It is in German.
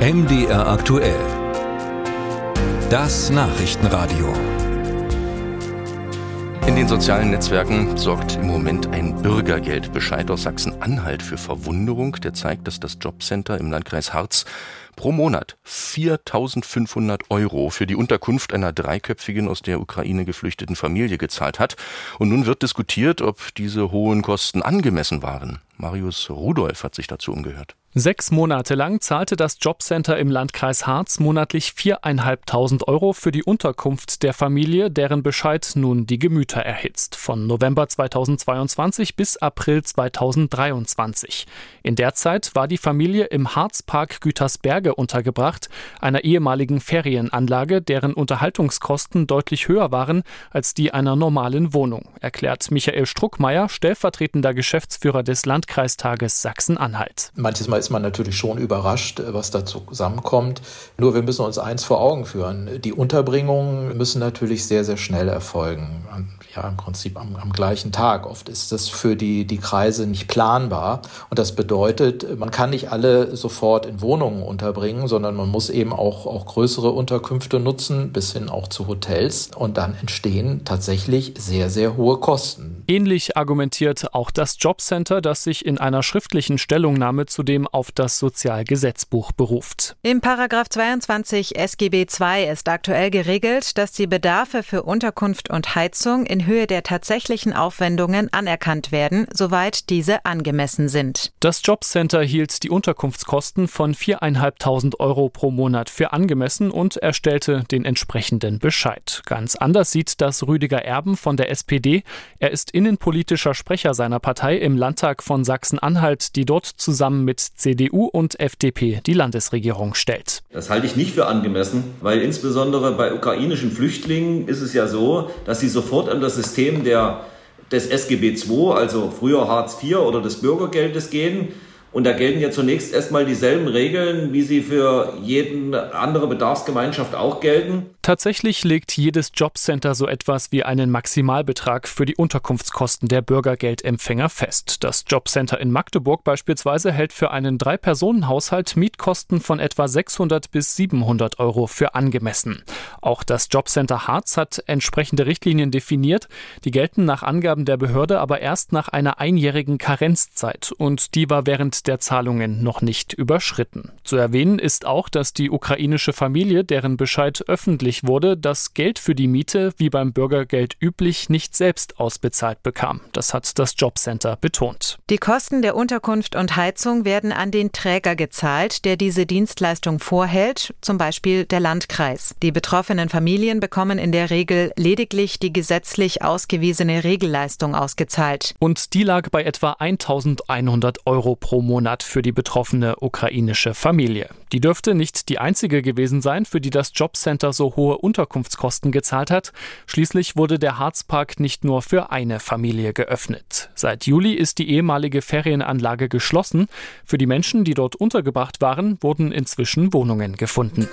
MDR aktuell. Das Nachrichtenradio. In den sozialen Netzwerken sorgt im Moment ein Bürgergeldbescheid aus Sachsen-Anhalt für Verwunderung. Der zeigt, dass das Jobcenter im Landkreis Harz pro Monat 4.500 Euro für die Unterkunft einer dreiköpfigen aus der Ukraine geflüchteten Familie gezahlt hat. Und nun wird diskutiert, ob diese hohen Kosten angemessen waren. Marius Rudolph hat sich dazu umgehört. Sechs Monate lang zahlte das Jobcenter im Landkreis Harz monatlich viereinhalbtausend Euro für die Unterkunft der Familie, deren Bescheid nun die Gemüter erhitzt. Von November 2022 bis April 2023. In der Zeit war die Familie im Harzpark Gütersberge untergebracht, einer ehemaligen Ferienanlage, deren Unterhaltungskosten deutlich höher waren als die einer normalen Wohnung, erklärt Michael Struckmeier, stellvertretender Geschäftsführer des Landkreistages Sachsen-Anhalt. Manches Mal ist man natürlich schon überrascht, was da zusammenkommt. Nur wir müssen uns eins vor Augen führen. Die Unterbringungen müssen natürlich sehr, sehr schnell erfolgen. Ja, im Prinzip am, am gleichen Tag. Oft ist das für die, die Kreise nicht planbar. Und das bedeutet, man kann nicht alle sofort in Wohnungen unterbringen, sondern man muss eben auch, auch größere Unterkünfte nutzen, bis hin auch zu Hotels. Und dann entstehen tatsächlich sehr, sehr hohe Kosten. Ähnlich argumentiert auch das Jobcenter, das sich in einer schriftlichen Stellungnahme zudem auf das Sozialgesetzbuch beruft. Im Paragraph 22 SGB II ist aktuell geregelt, dass die Bedarfe für Unterkunft und Heizung in Höhe der tatsächlichen Aufwendungen anerkannt werden, soweit diese angemessen sind. Das Jobcenter hielt die Unterkunftskosten von 4.500 Euro pro Monat für angemessen und erstellte den entsprechenden Bescheid. Ganz anders sieht das Rüdiger Erben von der SPD. Er ist innenpolitischer Sprecher seiner Partei im Landtag von Sachsen-Anhalt, die dort zusammen mit CDU und FDP die Landesregierung stellt. Das halte ich nicht für angemessen, weil insbesondere bei ukrainischen Flüchtlingen ist es ja so, dass sie sofort an das System der, des SGB II, also früher Hartz IV oder des Bürgergeldes gehen. Und da gelten ja zunächst erstmal dieselben Regeln, wie sie für jede andere Bedarfsgemeinschaft auch gelten. Tatsächlich legt jedes Jobcenter so etwas wie einen Maximalbetrag für die Unterkunftskosten der Bürgergeldempfänger fest. Das Jobcenter in Magdeburg beispielsweise hält für einen Drei-Personen-Haushalt Mietkosten von etwa 600 bis 700 Euro für angemessen. Auch das Jobcenter Harz hat entsprechende Richtlinien definiert. Die gelten nach Angaben der Behörde aber erst nach einer einjährigen Karenzzeit und die war während der Zahlungen noch nicht überschritten. Zu erwähnen ist auch, dass die ukrainische Familie, deren Bescheid öffentlich wurde, das Geld für die Miete wie beim Bürgergeld üblich nicht selbst ausbezahlt bekam. Das hat das Jobcenter betont. Die Kosten der Unterkunft und Heizung werden an den Träger gezahlt, der diese Dienstleistung vorhält, zum Beispiel der Landkreis. Die betroffenen Familien bekommen in der Regel lediglich die gesetzlich ausgewiesene Regelleistung ausgezahlt. Und die lag bei etwa 1100 Euro pro. Monat für die betroffene ukrainische Familie. Die dürfte nicht die einzige gewesen sein, für die das Jobcenter so hohe Unterkunftskosten gezahlt hat. Schließlich wurde der Harzpark nicht nur für eine Familie geöffnet. Seit Juli ist die ehemalige Ferienanlage geschlossen. Für die Menschen, die dort untergebracht waren, wurden inzwischen Wohnungen gefunden.